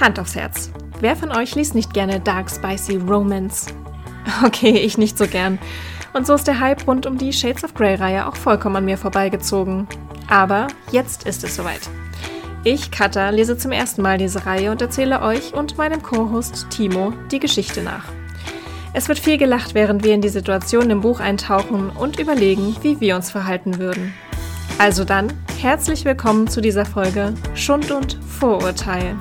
Hand aufs Herz. Wer von euch liest nicht gerne Dark Spicy Romance? Okay, ich nicht so gern. Und so ist der Hype rund um die Shades of Grey-Reihe auch vollkommen an mir vorbeigezogen. Aber jetzt ist es soweit. Ich, Katha, lese zum ersten Mal diese Reihe und erzähle euch und meinem Co-Host Timo die Geschichte nach. Es wird viel gelacht, während wir in die Situation im Buch eintauchen und überlegen, wie wir uns verhalten würden. Also dann, herzlich willkommen zu dieser Folge Schund und Vorurteil.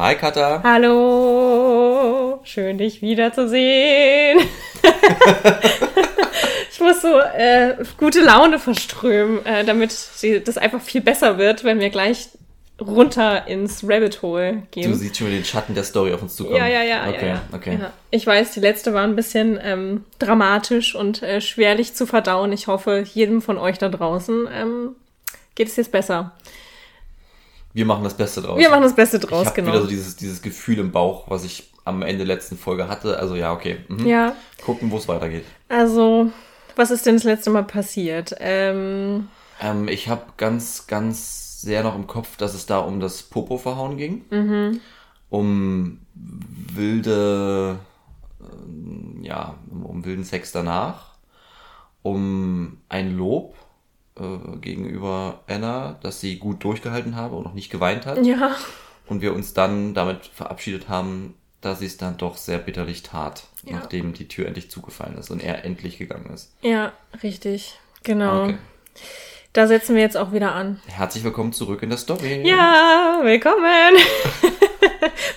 Hi Katha. Hallo, schön dich wiederzusehen. ich muss so äh, gute Laune verströmen, äh, damit das einfach viel besser wird, wenn wir gleich runter ins Rabbit Hole gehen. Du siehst schon den Schatten der Story auf uns zukommen. Ja, ja, ja. Okay, ja, ja. okay. Ja. Ich weiß, die letzte war ein bisschen ähm, dramatisch und äh, schwerlich zu verdauen. Ich hoffe, jedem von euch da draußen ähm, geht es jetzt besser. Wir machen das Beste draus. Wir machen das Beste ich draus, hab genau. wieder so dieses, dieses Gefühl im Bauch, was ich am Ende der letzten Folge hatte. Also ja, okay. Mhm. Ja, Gucken, wo es weitergeht. also, was ist denn das letzte Mal passiert? Ähm, Ähm, ich habe ganz, ganz sehr noch im Kopf, dass es da um das Popo-Verhauen ging. Mhm. Um wilde, ähm, ja, um, um wilden Sex danach. Um ein Lob äh, gegenüber Anna, dass sie gut durchgehalten habe und noch nicht geweint hat. ja, Und wir uns dann damit verabschiedet haben, dass sie es dann doch sehr bitterlich tat, Ja. nachdem die Tür endlich zugefallen ist und er endlich gegangen ist. ja, richtig. Genau. Okay. Da setzen wir jetzt auch wieder an. Herzlich willkommen zurück in der Story. Ja, willkommen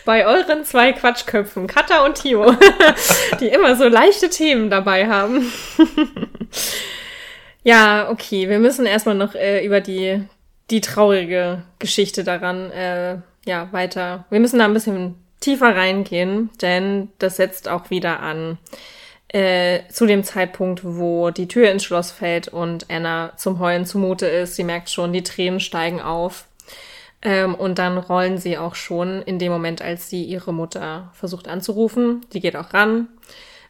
bei euren zwei Quatschköpfen, Katha und Timo, die immer so leichte Themen dabei haben. ja, okay, wir müssen erstmal noch äh, über die, die traurige Geschichte daran äh, ja, weiter. Wir müssen da ein bisschen tiefer reingehen, denn das setzt auch wieder an äh, zu dem Zeitpunkt, wo die Tür ins Schloss fällt und Anna zum Heulen zumute ist. Sie merkt schon, die Tränen steigen auf. Ähm, und dann rollen sie auch schon in dem Moment, als sie ihre Mutter versucht anzurufen. Die geht auch ran.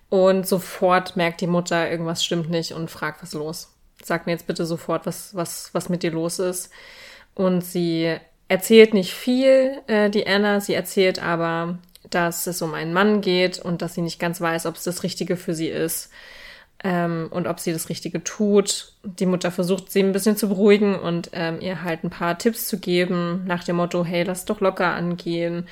Und sofort merkt die Mutter, irgendwas stimmt nicht und fragt, was los. Sag mir jetzt bitte sofort, was, was, was mit dir los ist. Und sie erzählt nicht viel, äh, die Anna. Sie erzählt aber, dass es um einen Mann geht und dass sie nicht ganz weiß, ob es das Richtige für sie ist ähm, und ob sie das Richtige tut. Die Mutter versucht, sie ein bisschen zu beruhigen und ähm, ihr halt ein paar Tipps zu geben, nach dem Motto, hey, lass doch locker angehen.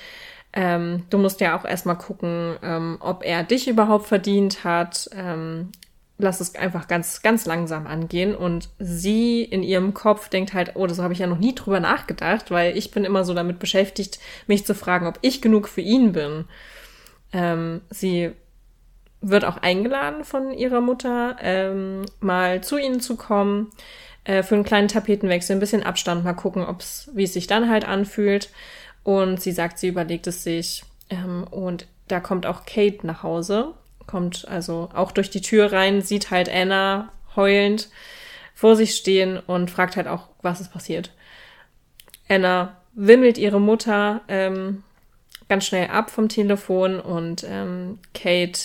Ähm, du musst ja auch erstmal gucken, ähm, ob er dich überhaupt verdient hat. Ähm, lass es einfach ganz, ganz langsam angehen. Und sie in ihrem Kopf denkt halt, oh, das habe ich ja noch nie drüber nachgedacht, weil ich bin immer so damit beschäftigt, mich zu fragen, ob ich genug für ihn bin. Ähm, sie wird auch eingeladen von ihrer Mutter, ähm, mal zu ihnen zu kommen, äh, für einen kleinen Tapetenwechsel, ein bisschen Abstand, mal gucken, ob's, wie es sich dann halt anfühlt. Und sie sagt, sie überlegt es sich. Ähm, und da kommt auch Kate nach Hause, kommt also auch durch die Tür rein, sieht halt Anna heulend vor sich stehen und fragt halt auch, was ist passiert. Anna wimmelt ihre Mutter ähm, ganz schnell ab vom Telefon und ähm, Kate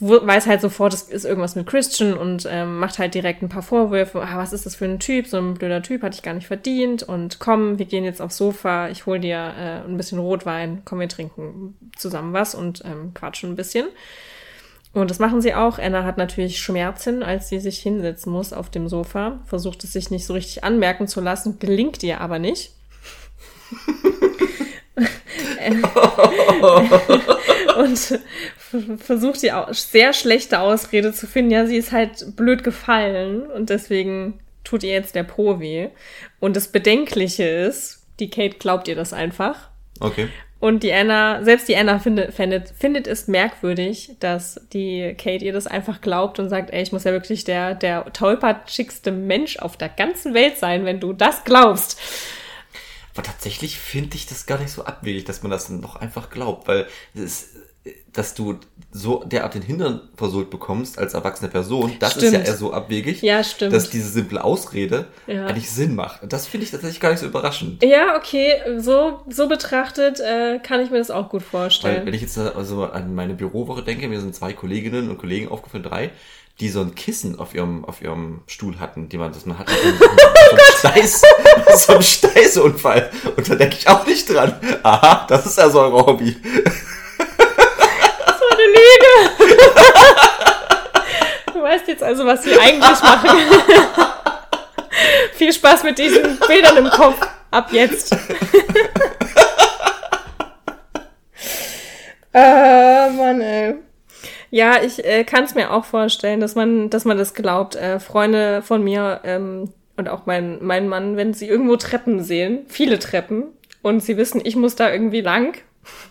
weiß halt sofort, es ist irgendwas mit Christian und ähm, macht halt direkt ein paar Vorwürfe. Ah, was ist das für ein Typ? So ein blöder Typ hatte ich gar nicht verdient. Und komm, wir gehen jetzt aufs Sofa. Ich hol dir äh, ein bisschen Rotwein. Komm, wir trinken zusammen was und ähm, quatschen ein bisschen. Und das machen sie auch. Anna hat natürlich Schmerzen, als sie sich hinsetzen muss auf dem Sofa. Versucht es sich nicht so richtig anmerken zu lassen, gelingt ihr aber nicht. und versucht die sehr schlechte Ausrede zu finden. Ja, sie ist halt blöd gefallen und deswegen tut ihr jetzt der Po weh. Und das Bedenkliche ist, die Kate glaubt ihr das einfach. Okay. Und die Anna, selbst die Anna findet, findet, findet es merkwürdig, dass die Kate ihr das einfach glaubt und sagt, ey, ich muss ja wirklich der, der tollpatschigste Mensch auf der ganzen Welt sein, wenn du das glaubst. Aber tatsächlich finde ich das gar nicht so abwegig, dass man das noch einfach glaubt, weil es, dass du so derart den Hintern versohlt bekommst als erwachsene Person, das ist Stimmt. ja eher so abwegig, Ja, stimmt. dass diese simple Ausrede Ja. eigentlich Sinn macht. Das finde ich tatsächlich gar nicht so überraschend. Ja, okay, so, so betrachtet äh, kann ich mir das auch gut Weil vorstellen. wenn ich jetzt also an meine Bürowoche denke, mir sind zwei Kolleginnen und Kollegen aufgefallen, drei, die so ein Kissen auf ihrem, auf ihrem Stuhl hatten, die man, das man hat, so ein Steiß, so ein Steißunfall. Und da denke ich auch nicht dran. Aha, das ist also eure Hobby. so eine Lüge! du weißt jetzt also, was sie eigentlich machen. Viel Spaß mit diesen Bildern im Kopf. Ab jetzt. äh, Mann, ey. Ja, ich äh, kann es mir auch vorstellen, dass man, dass man das glaubt. Äh, Freunde von mir ähm, und auch mein, mein Mann, wenn sie irgendwo Treppen sehen, viele Treppen, und sie wissen, ich muss da irgendwie lang,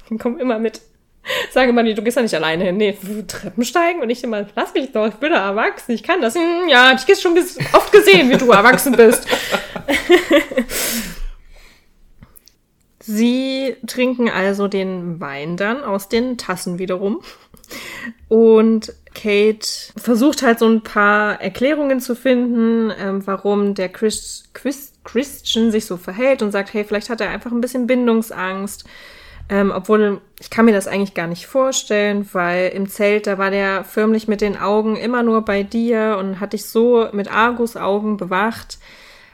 dann kommen immer mit. Sage mal, du gehst da nicht alleine hin. Nee, Treppen steigen und ich immer, lass mich doch, ich bin da erwachsen, ich kann das. Hm, ja, ich schon ges- oft gesehen, wie du erwachsen bist. Sie trinken also den Wein dann aus den Tassen wiederum. Und Kate versucht halt so ein paar Erklärungen zu finden, ähm, warum der Chris, Chris, Christian sich so verhält und sagt, hey, vielleicht hat er einfach ein bisschen Bindungsangst. Ähm, obwohl, ich kann mir das eigentlich gar nicht vorstellen, weil im Zelt, da war der förmlich mit den Augen immer nur bei dir und hat dich so mit Argus-Augen bewacht.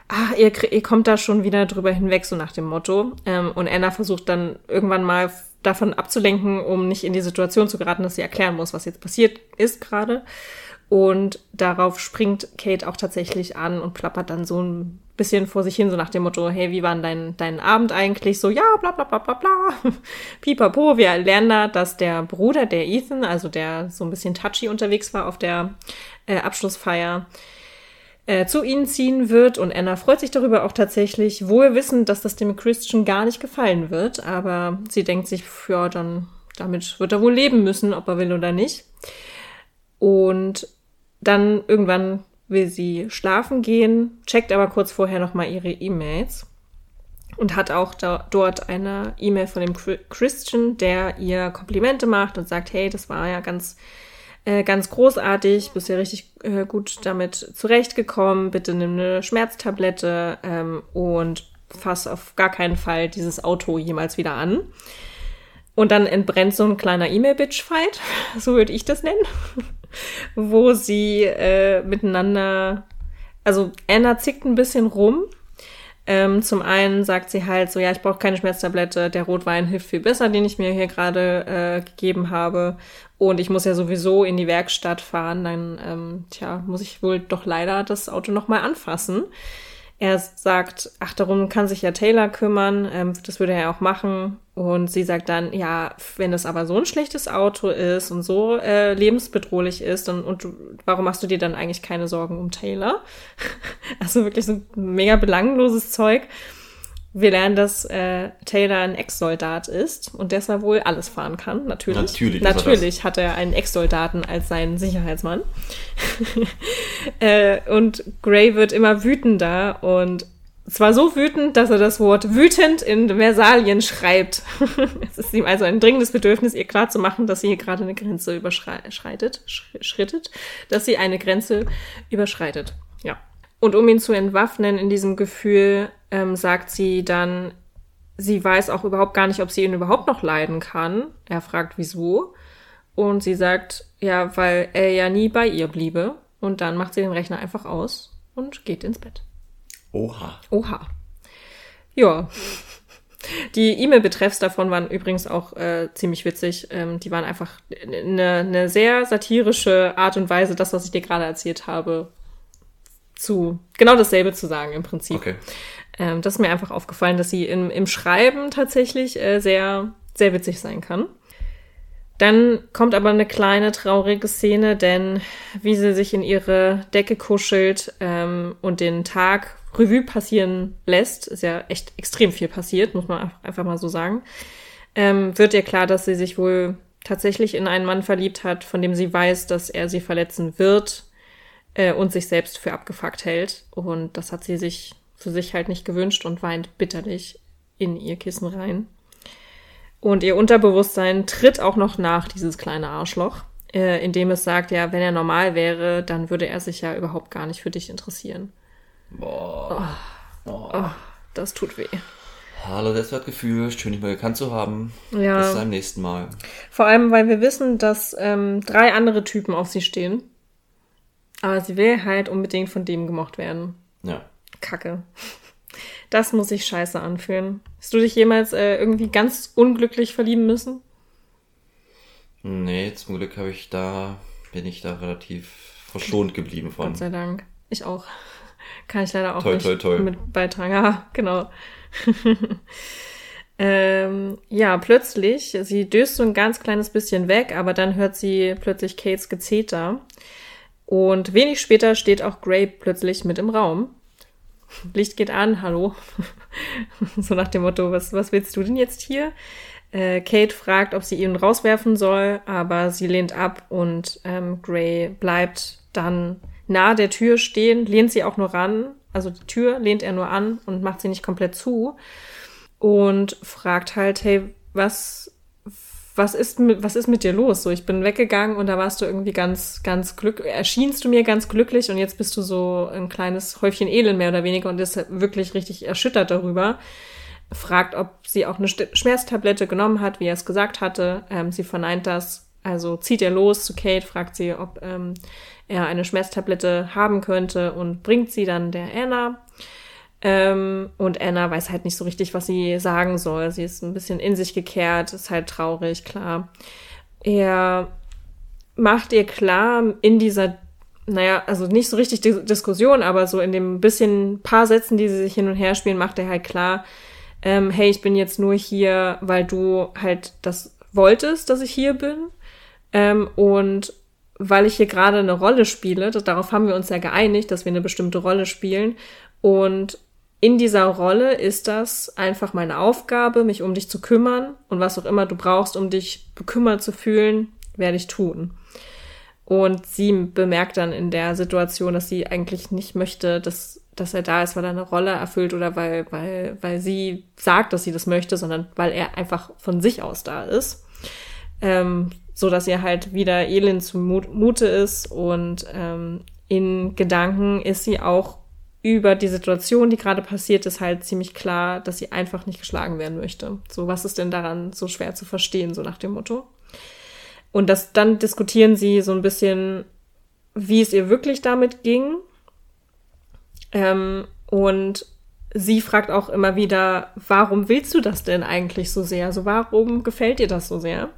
Ah, ihr, ihr kommt da schon wieder drüber hinweg, so nach dem Motto. Ähm, und Anna versucht dann irgendwann mal davon abzulenken, um nicht in die Situation zu geraten, dass sie erklären muss, was jetzt passiert ist gerade. Und darauf springt Kate auch tatsächlich an und plappert dann so ein bisschen vor sich hin, so nach dem Motto, hey, wie war denn dein, dein Abend eigentlich? So, ja, bla bla bla bla bla. Pipapo, wir lernen da, dass der Bruder, der Ethan, also der so ein bisschen touchy unterwegs war auf der äh, Abschlussfeier, äh, zu ihnen ziehen wird und Anna freut sich darüber auch tatsächlich, wohl wissend, dass das dem Christian gar nicht gefallen wird, aber sie denkt sich, ja, dann damit wird er wohl leben müssen, ob er will oder nicht. Und dann irgendwann will sie schlafen gehen, checkt aber kurz vorher nochmal ihre E-Mails und hat auch da, dort eine E-Mail von dem Chri- Christian, der ihr Komplimente macht und sagt, hey, das war ja ganz, äh, ganz großartig, bist ja richtig äh, gut damit zurechtgekommen, bitte nimm eine Schmerztablette ähm, und fass auf gar keinen Fall dieses Auto jemals wieder an. Und dann entbrennt so ein kleiner E-Mail-Bitch-Fight, so würde ich das nennen, wo sie äh, miteinander, also Anna zickt ein bisschen rum. Ähm, zum einen sagt sie halt so, ja, ich brauche keine Schmerztablette, der Rotwein hilft viel besser, den ich mir hier gerade äh, gegeben habe. Und ich muss ja sowieso in die Werkstatt fahren, dann, ähm, tja, muss ich wohl doch leider das Auto nochmal anfassen. Er sagt, ach, darum kann sich ja Taylor kümmern, ähm, das würde er auch machen. Und sie sagt dann, ja, wenn das aber so ein schlechtes Auto ist und so äh, lebensbedrohlich ist, dann, und du, warum machst du dir dann eigentlich keine Sorgen um Taylor? also wirklich so mega belangloses Zeug. Wir lernen, dass äh, Taylor ein Ex-Soldat ist und deshalb wohl alles fahren kann. Natürlich. Natürlich ist er. Natürlich hat er einen Ex-Soldaten als seinen Sicherheitsmann. äh, und Gray wird immer wütender und zwar so wütend, dass er das Wort wütend in Versalien schreibt. es ist ihm also ein dringendes Bedürfnis, ihr klarzumachen, dass sie hier gerade eine Grenze überschreitet, sch- schrittet, dass sie eine Grenze überschreitet. Ja. Und um ihn zu entwaffnen in diesem Gefühl, ähm, sagt sie dann, sie weiß auch überhaupt gar nicht, ob sie ihn überhaupt noch leiden kann. Er fragt, wieso. Und sie sagt, ja, weil er ja nie bei ihr bliebe. Und dann macht sie den Rechner einfach aus und geht ins Bett. Oha. Oha. Ja. Die E-Mail-Betreffs davon waren übrigens auch äh, ziemlich witzig. Ähm, die waren einfach eine, eine sehr satirische Art und Weise, das, was ich dir gerade erzählt habe, zu genau dasselbe zu sagen im Prinzip. Okay. Ähm, das ist mir einfach aufgefallen, dass sie im, im Schreiben tatsächlich äh, sehr, sehr witzig sein kann. Dann kommt aber eine kleine traurige Szene, denn wie sie sich in ihre Decke kuschelt ähm, und den Tag Revue passieren lässt, ist ja echt extrem viel passiert, muss man einfach mal so sagen, ähm, wird ihr klar, dass sie sich wohl tatsächlich in einen Mann verliebt hat, von dem sie weiß, dass er sie verletzen wird äh, und sich selbst für abgefuckt hält. Und das hat sie sich für sich halt nicht gewünscht und weint bitterlich in ihr Kissen rein. Und ihr Unterbewusstsein tritt auch noch nach, dieses kleine Arschloch, äh, indem es sagt, ja, wenn er normal wäre, dann würde er sich ja überhaupt gar nicht für dich interessieren. Boah. Oh, oh das tut weh. Hallo, das wird Gefühl, schön dich mal gekannt zu haben. Ja. Bis zum nächsten Mal. Vor allem, weil wir wissen, dass ähm, drei andere Typen auf sie stehen. Aber sie will halt unbedingt von dem gemocht werden. Ja. Kacke. Das muss sich scheiße anfühlen. Hast du dich jemals äh, irgendwie ganz unglücklich verlieben müssen? Nee, zum Glück habe ich da, bin ich da relativ verschont geblieben von. Gott sei Dank. Ich auch. Kann ich leider auch Toi, nicht toi, toi. mit beitragen. Ja, genau. ähm, ja, plötzlich, sie döst so ein ganz kleines bisschen weg, aber dann hört sie plötzlich Kates Gezeter. Und wenig später steht auch Gray plötzlich mit im Raum. Licht geht an, hallo. so nach dem Motto, was, was willst du denn jetzt hier? Äh, Kate fragt, ob sie ihn rauswerfen soll, aber sie lehnt ab und ähm, Gray bleibt dann nahe der Tür stehen, lehnt sie auch nur ran, also die Tür lehnt er nur an und macht sie nicht komplett zu und fragt halt, hey, was, was ist mit, was ist mit dir los? So, ich bin weggegangen und da warst du irgendwie ganz, ganz glücklich, erschienst du mir ganz glücklich und jetzt bist du so ein kleines Häufchen Elend mehr oder weniger und ist wirklich richtig erschüttert darüber. Fragt, ob sie auch eine Schmerztablette genommen hat, wie er es gesagt hatte. Ähm, sie verneint das. Also zieht er los zu Kate, fragt sie, ob ähm, er eine Schmerztablette haben könnte und bringt sie dann der Anna. Ähm, und Anna weiß halt nicht so richtig, was sie sagen soll. Sie ist ein bisschen in sich gekehrt, ist halt traurig, klar. Er macht ihr klar in dieser, naja, also nicht so richtig Dis Diskussion, aber so in dem bisschen paar Sätzen, die sie sich hin und her spielen, macht er halt klar, ähm, hey, ich bin jetzt nur hier, weil du halt das wolltest, dass ich hier bin. Ähm, und weil ich hier gerade eine Rolle spiele, darauf haben wir uns ja geeinigt, dass wir eine bestimmte Rolle spielen. Und in dieser Rolle ist das einfach meine Aufgabe, mich um dich zu kümmern. Und was auch immer du brauchst, um dich bekümmert zu fühlen, werde ich tun. Und sie bemerkt dann in der Situation, dass sie eigentlich nicht möchte, dass, dass er da ist, weil er eine Rolle erfüllt oder weil, weil, weil sie sagt, dass sie das möchte, sondern weil er einfach von sich aus da ist. Ähm, so dass ihr halt wieder elend zumute ist und ähm, in Gedanken ist sie auch über die Situation, die gerade passiert ist, halt ziemlich klar, dass sie einfach nicht geschlagen werden möchte. So, was ist denn daran so schwer zu verstehen, so nach dem Motto? Und das, dann diskutieren sie so ein bisschen, wie es ihr wirklich damit ging. Ähm, und sie fragt auch immer wieder, warum willst du das denn eigentlich so sehr? Also warum gefällt dir das so sehr?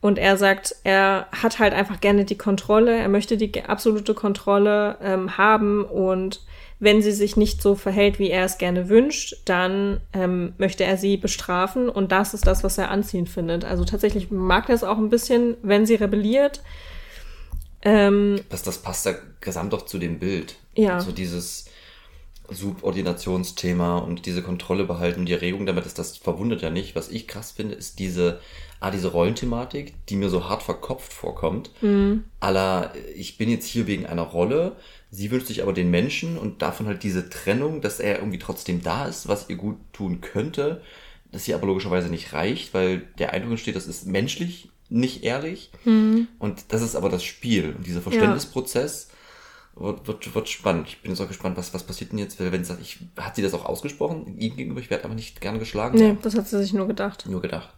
Und er sagt, er hat halt einfach gerne die Kontrolle, er möchte die absolute Kontrolle ähm, haben und wenn sie sich nicht so verhält, wie er es gerne wünscht, dann ähm, möchte er sie bestrafen und das ist das, was er anziehend findet. Also tatsächlich mag er es auch ein bisschen, wenn sie rebelliert. Ähm, das, das passt ja gesamt doch zu dem Bild. Ja. So dieses Subordinationsthema und diese Kontrolle behalten, die Erregung damit ist, das verwundert ja nicht. Was ich krass finde, ist diese ah, diese Rollenthematik, die mir so hart verkopft vorkommt. Mhm. Aller, ich bin jetzt hier wegen einer Rolle, sie wünscht sich aber den Menschen und davon halt diese Trennung, dass er irgendwie trotzdem da ist, was ihr gut tun könnte, dass sie aber logischerweise nicht reicht, weil der Eindruck entsteht, das ist menschlich, nicht ehrlich. Mhm. Und das ist aber das Spiel. Und dieser Verständnisprozess ja. Wird, wird, wird spannend. Ich bin jetzt auch gespannt, was, was passiert denn jetzt, wenn sie sagt, ich, hat sie das auch ausgesprochen, ihm gegenüber, ich werde aber nicht gern geschlagen? Nee, das hat sie sich nur gedacht. Nur gedacht.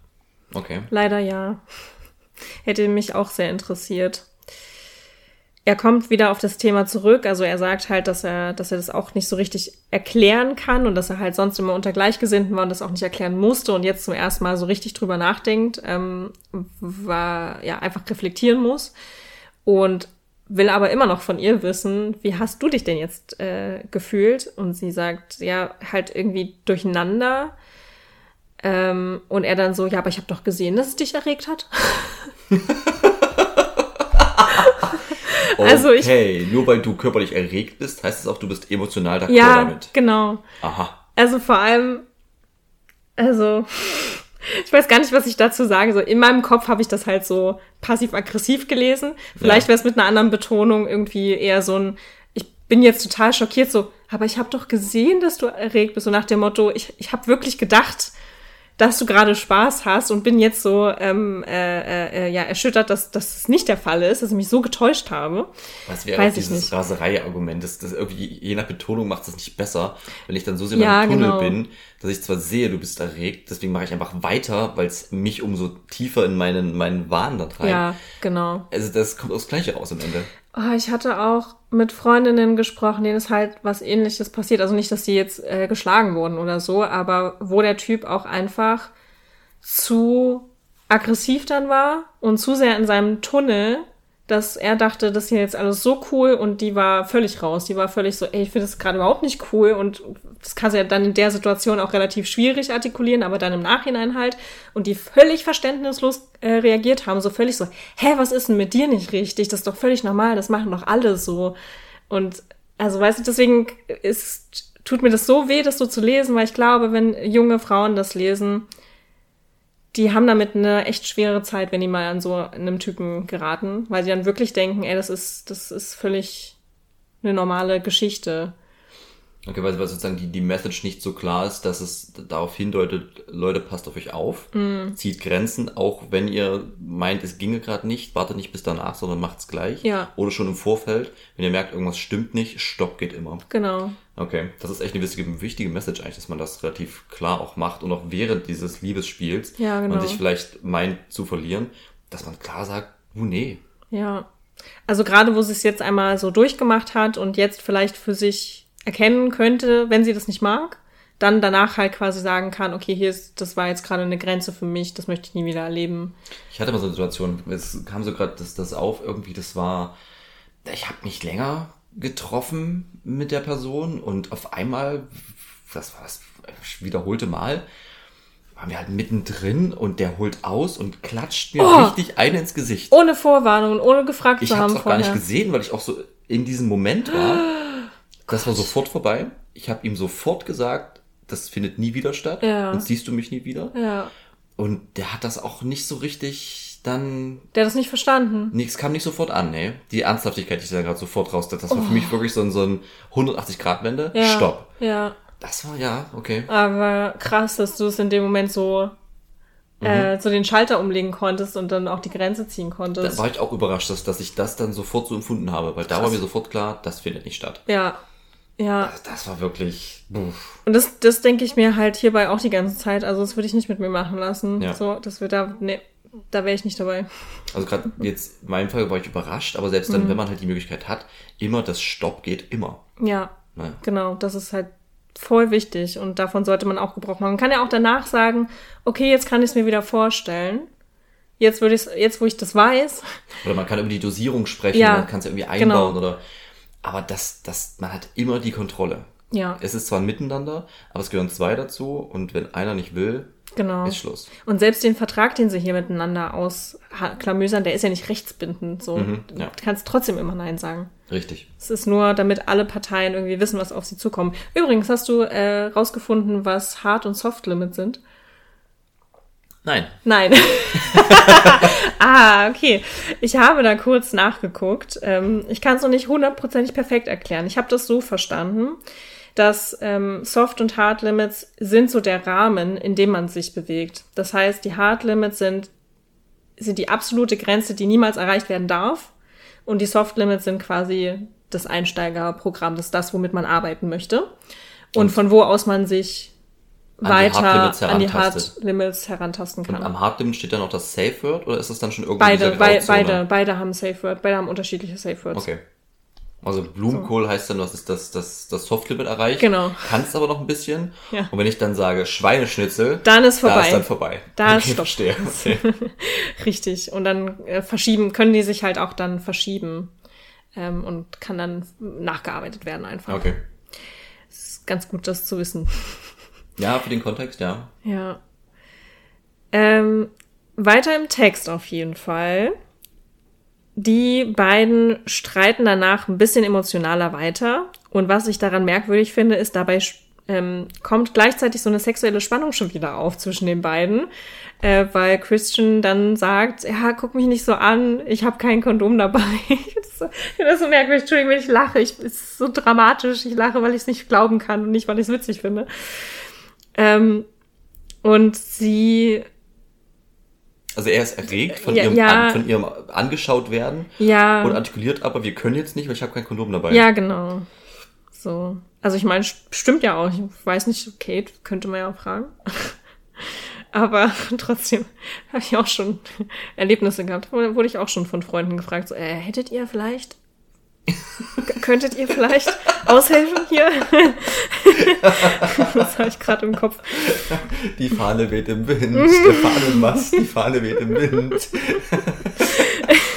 Okay. Leider ja. Hätte mich auch sehr interessiert. Er kommt wieder auf das Thema zurück. Also er sagt halt, dass er, dass er das auch nicht so richtig erklären kann und dass er halt sonst immer unter Gleichgesinnten war und das auch nicht erklären musste und jetzt zum ersten Mal so richtig drüber nachdenkt, ähm, war ja einfach reflektieren muss und will aber immer noch von ihr wissen, wie hast du dich denn jetzt äh, gefühlt? Und sie sagt, ja, halt irgendwie durcheinander. Ähm, und er dann so, ja, aber ich habe doch gesehen, dass es dich erregt hat. also ich, okay, nur weil du körperlich erregt bist, heißt es auch, du bist emotional d'accord ja, damit. genau. Aha. Also vor allem, also ich weiß gar nicht, was ich dazu sage. So in meinem Kopf habe ich das halt so passiv-aggressiv gelesen. Vielleicht ja. wäre es mit einer anderen Betonung irgendwie eher so ein, ich bin jetzt total schockiert, so, aber ich habe doch gesehen, dass du erregt bist, so nach dem Motto, ich, ich habe wirklich gedacht, dass du gerade Spaß hast und bin jetzt so ähm, äh, äh, ja erschüttert, dass, dass es nicht der Fall ist, dass ich mich so getäuscht habe. Was wäre Weiß dieses nicht. Raserei-Argument? Das, das irgendwie, je nach Betonung macht es nicht besser, wenn ich dann so sehr Ja, im Tunnel genau. bin, dass ich zwar sehe, du bist erregt, deswegen mache ich einfach weiter, weil es mich umso tiefer in meinen, meinen Wahn da treibt. Ja, genau. Also das kommt aufs Gleiche raus am Ende. Oh, ich hatte auch mit Freundinnen gesprochen, denen ist halt was ähnliches passiert. Also nicht, dass die jetzt äh, geschlagen wurden oder so, aber wo der Typ auch einfach zu aggressiv dann war und zu sehr in seinem Tunnel, dass er dachte, das ist hier jetzt alles so cool und die war völlig raus. Die war völlig so, ey, ich finde das gerade überhaupt nicht cool und das kannst du ja dann in der Situation auch relativ schwierig artikulieren, aber dann im Nachhinein halt und die völlig verständnislos äh, reagiert haben, so völlig so, hä, was ist denn mit dir nicht richtig? Das ist doch völlig normal, das machen doch alle so. Und also weißt du, deswegen ist, tut mir das so weh, das so zu lesen, weil ich glaube, wenn junge Frauen das lesen, die haben damit eine echt schwere Zeit, wenn die mal an so einem Typen geraten, weil sie dann wirklich denken, ey, das ist, das ist völlig eine normale Geschichte. Okay, weil, weil sozusagen die, die Message nicht so klar ist, dass es darauf hindeutet, Leute, passt auf euch auf, Mhm. zieht Grenzen, auch wenn ihr meint, es ginge gerade nicht, wartet nicht bis danach, sondern macht's gleich. Ja. Oder schon im Vorfeld, wenn ihr merkt, irgendwas stimmt nicht, Stopp geht immer. Genau. Okay, das ist echt eine wichtige, wichtige Message eigentlich, dass man das relativ klar auch macht und auch während dieses Liebesspiels Ja, genau. und sich vielleicht meint zu verlieren, dass man klar sagt, oh nee. Ja. Also gerade wo sie es jetzt einmal so durchgemacht hat und jetzt vielleicht für sich erkennen könnte, wenn sie das nicht mag, dann danach halt quasi sagen kann, okay, hier ist, das war jetzt gerade eine Grenze für mich, das möchte ich nie wieder erleben. Ich hatte mal so eine Situation, es kam so gerade das, das auf, irgendwie, das war, ich habe mich länger getroffen mit der Person und auf einmal, das war das wiederholte Mal, waren wir halt mittendrin und der holt aus und klatscht mir Oh. richtig eine ins Gesicht. Ohne Vorwarnung und ohne gefragt Ich zu habe haben es auch gar nicht gesehen, weil ich auch so in diesem Moment war. Das war sofort vorbei. Ich habe ihm sofort gesagt, das findet nie wieder statt. Ja. Und siehst du mich nie wieder. Ja. Und der hat das auch nicht so richtig dann. Der hat das nicht verstanden. Nichts kam nicht sofort an, ne? Die Ernsthaftigkeit, die ich da gerade sofort raus. Das war für mich wirklich so ein, so ein 180-Grad-Wende. Oh. Ja. Stopp. Ja. Das war ja, okay. Aber krass, dass du es in dem Moment so, Mhm. äh, so den Schalter umlegen konntest und dann auch die Grenze ziehen Da konntest. war ich auch überrascht, dass, dass ich das dann sofort so empfunden habe, weil da war mir sofort klar, das findet nicht statt. Ja. Ja. Das, das war wirklich. Uff. Und das, das denke ich mir halt hierbei auch die ganze Zeit. Also das würde ich nicht mit mir machen lassen. Ja. So, das wird da, nee, da wäre ich nicht dabei. Also gerade jetzt in meinem Fall war ich überrascht, aber selbst Mhm. dann, wenn man halt die Möglichkeit hat, immer das Stopp geht immer. Ja, Ne? genau. Das ist halt voll wichtig und davon sollte man auch Gebrauch machen. Man kann ja auch danach sagen, okay, jetzt kann ich es mir wieder vorstellen. Jetzt würde ich jetzt, wo ich das weiß, Oder man kann über die Dosierung sprechen, Ja, man kann es irgendwie einbauen genau. oder. Aber das, das, man hat immer die Kontrolle. ja, Es ist zwar ein Miteinander, aber es gehören zwei dazu und wenn einer nicht will, genau. ist Schluss. Und selbst den Vertrag, den sie hier miteinander ausklamüsern, der ist ja nicht rechtsbindend. So, Mhm, ja. du kannst trotzdem immer Nein sagen. Richtig. Es ist nur, damit alle Parteien irgendwie wissen, was auf sie zukommt. Übrigens, hast du äh, rausgefunden, was Hard- und Soft-Limit sind? Nein. Nein. ah, okay. Ich habe da kurz nachgeguckt. Ähm, ich kann es noch nicht hundertprozentig perfekt erklären. Ich habe das so verstanden, dass ähm, Soft- und Hard Limits sind so der Rahmen, in dem man sich bewegt. Das heißt, die Hard Limits sind, sind die absolute Grenze, die niemals erreicht werden darf. Und die Soft Limits sind quasi das Einsteigerprogramm, das ist das, womit man arbeiten möchte. Und, von wo aus man sich An die weiter Hard Limits an die. Hard Limits herantasten kann. Und am Hardlimit steht dann auch das Safe Word oder ist das dann schon irgendwo Beide, bei, beide, beide haben Safe Word, beide haben unterschiedliche Safe Words. Okay. Also Blumenkohl heißt dann, du hast das, das, das Softlimit erreicht. Genau. Kannst aber noch ein bisschen. Ja. Und wenn ich dann sage Schweineschnitzel, Dann ist da vorbei. ist dann vorbei. Da ist okay, Stopp. verstehe. Okay. Richtig. Und dann äh, verschieben, können die sich halt auch dann verschieben. Ähm, und kann dann nachgearbeitet werden einfach. okay. Ist ganz gut, das zu wissen. Ja, für den Kontext, ja. Ja. Ähm, weiter im Text auf jeden Fall. Die beiden streiten danach ein bisschen emotionaler weiter. Und was ich daran merkwürdig finde, ist, dabei ähm, kommt gleichzeitig so eine sexuelle Spannung schon wieder auf zwischen den beiden. Äh, weil Christian dann sagt, ja, guck mich nicht so an, ich habe kein Kondom dabei. das, das so merkwürdig, Entschuldigung, wenn ich lache. Ich, es ist so dramatisch. Ich lache, weil ich es nicht glauben kann und nicht, weil ich es witzig finde. Ähm, Und sie Also er ist erregt von, Ja, ihrem, ja. An, von ihrem angeschaut werden Ja. und artikuliert, aber wir können jetzt nicht, weil ich habe kein Kondom dabei. Ja, genau. So. Also ich meine, st- stimmt ja auch. Ich weiß nicht, Kate könnte man ja auch fragen. Aber trotzdem habe ich auch schon Erlebnisse gehabt. Wurde ich auch schon von Freunden gefragt, so, äh, hättet ihr vielleicht, könntet ihr vielleicht aushelfen hier? das habe ich gerade im Kopf. Die Fahne weht im Wind, der Fahnenmast, die Fahne weht im Wind.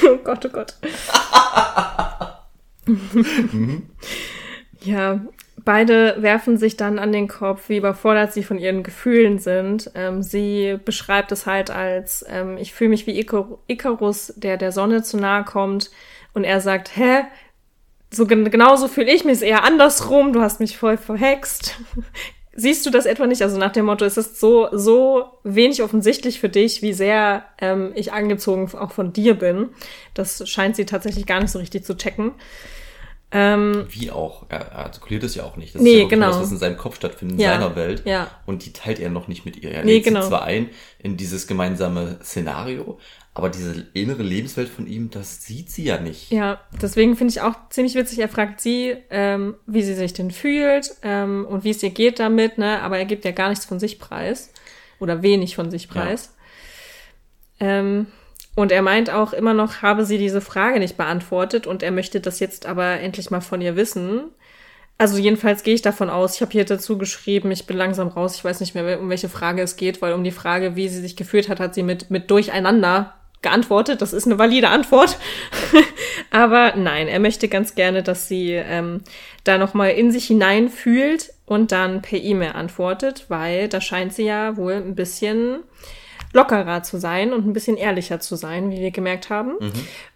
Oh Gott, oh Gott. ja, beide werfen sich dann an den Kopf, wie überfordert sie von ihren Gefühlen sind. Ähm, sie beschreibt es halt als, ähm, ich fühle mich wie Icar Icarus, der der Sonne zu nahe kommt. Und er sagt, hä? So gen genauso fühle ich mich, ist eher andersrum, du hast mich voll verhext. Siehst du das etwa nicht? Also nach dem Motto, es ist so, so wenig offensichtlich für dich, wie sehr ähm, ich angezogen auch von dir bin. Das scheint sie tatsächlich gar nicht so richtig zu checken. Ähm, Wie auch. Er er artikuliert es ja auch nicht. Das Nee, ist ja genau. das, was in seinem Kopf stattfindet, in Ja, seiner Welt. ja. Und die teilt er noch nicht mit ihr. Er Nee, genau. sie zwar ein in dieses gemeinsame Szenario, aber diese innere Lebenswelt von ihm, das sieht sie ja nicht. Ja, deswegen finde ich auch ziemlich witzig. Er fragt sie, ähm, wie sie sich denn fühlt ähm, und wie es ihr geht damit, ne? Aber er gibt ja gar nichts von sich preis oder wenig von sich preis. Ähm, und er meint auch immer noch, habe sie diese Frage nicht beantwortet und er möchte das jetzt aber endlich mal von ihr wissen. Also jedenfalls gehe ich davon aus, ich habe hier dazu geschrieben, ich bin langsam raus, ich weiß nicht mehr, um welche Frage es geht, weil um die Frage, wie sie sich gefühlt hat, hat sie mit, mit Durcheinander geantwortet. Das ist eine valide Antwort. Aber nein, er möchte ganz gerne, dass sie ähm, da nochmal in sich hineinfühlt und dann per E-Mail antwortet, weil da scheint sie ja wohl ein bisschen lockerer zu sein und ein bisschen ehrlicher zu sein, wie wir gemerkt haben.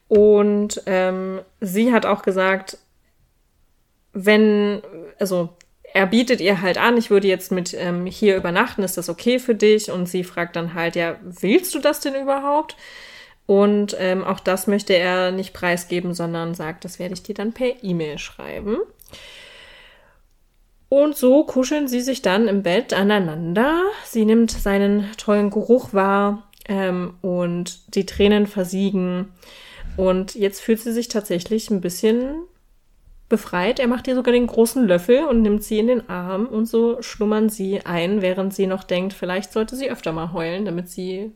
Und ähm, sie hat auch gesagt, wenn, also er bietet ihr halt an, ich würde jetzt mit ähm, hier übernachten, ist das okay für dich? Und sie fragt dann halt, ja, willst du das denn überhaupt? Und ähm, auch das möchte er nicht preisgeben, sondern sagt, das werde ich dir dann per E-Mail schreiben. Und so kuscheln sie sich dann im Bett aneinander. Sie nimmt seinen tollen Geruch wahr ähm, und die Tränen versiegen. Und jetzt fühlt sie sich tatsächlich ein bisschen befreit. Er macht ihr sogar den großen Löffel und nimmt sie in den Arm und so schlummern sie ein, während sie noch denkt, vielleicht sollte sie öfter mal heulen, damit sie,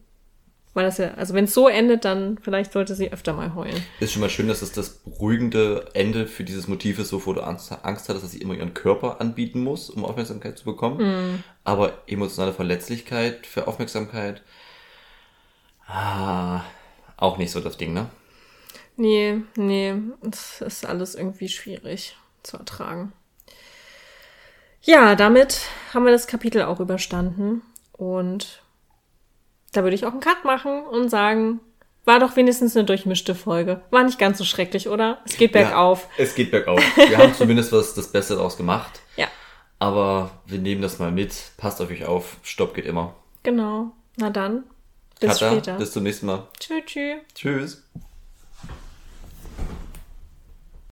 weil das ja, also wenn es so endet, dann vielleicht sollte sie öfter mal heulen. Ist schon mal schön, dass es das beruhigende Ende für dieses Motiv ist, wovor du Angst, Angst hattest, dass sie immer ihren Körper anbieten muss, um Aufmerksamkeit zu bekommen. Mhm. Aber emotionale Verletzlichkeit für Aufmerksamkeit, ah, auch nicht so das Ding, ne? Nee, nee, es ist alles irgendwie schwierig zu ertragen. Ja, damit haben wir das Kapitel auch überstanden und da würde ich auch einen Cut machen und sagen, war doch wenigstens eine durchmischte Folge. War nicht ganz so schrecklich, oder? Es geht bergauf. Ja, es geht bergauf. Wir haben zumindest was das Beste daraus gemacht. Ja, Aber wir nehmen das mal mit. Passt auf euch auf. Stopp geht immer. genau. Na dann, bis Kata, später. bis zum nächsten Mal. Tschüss, tschüss. Tschüss.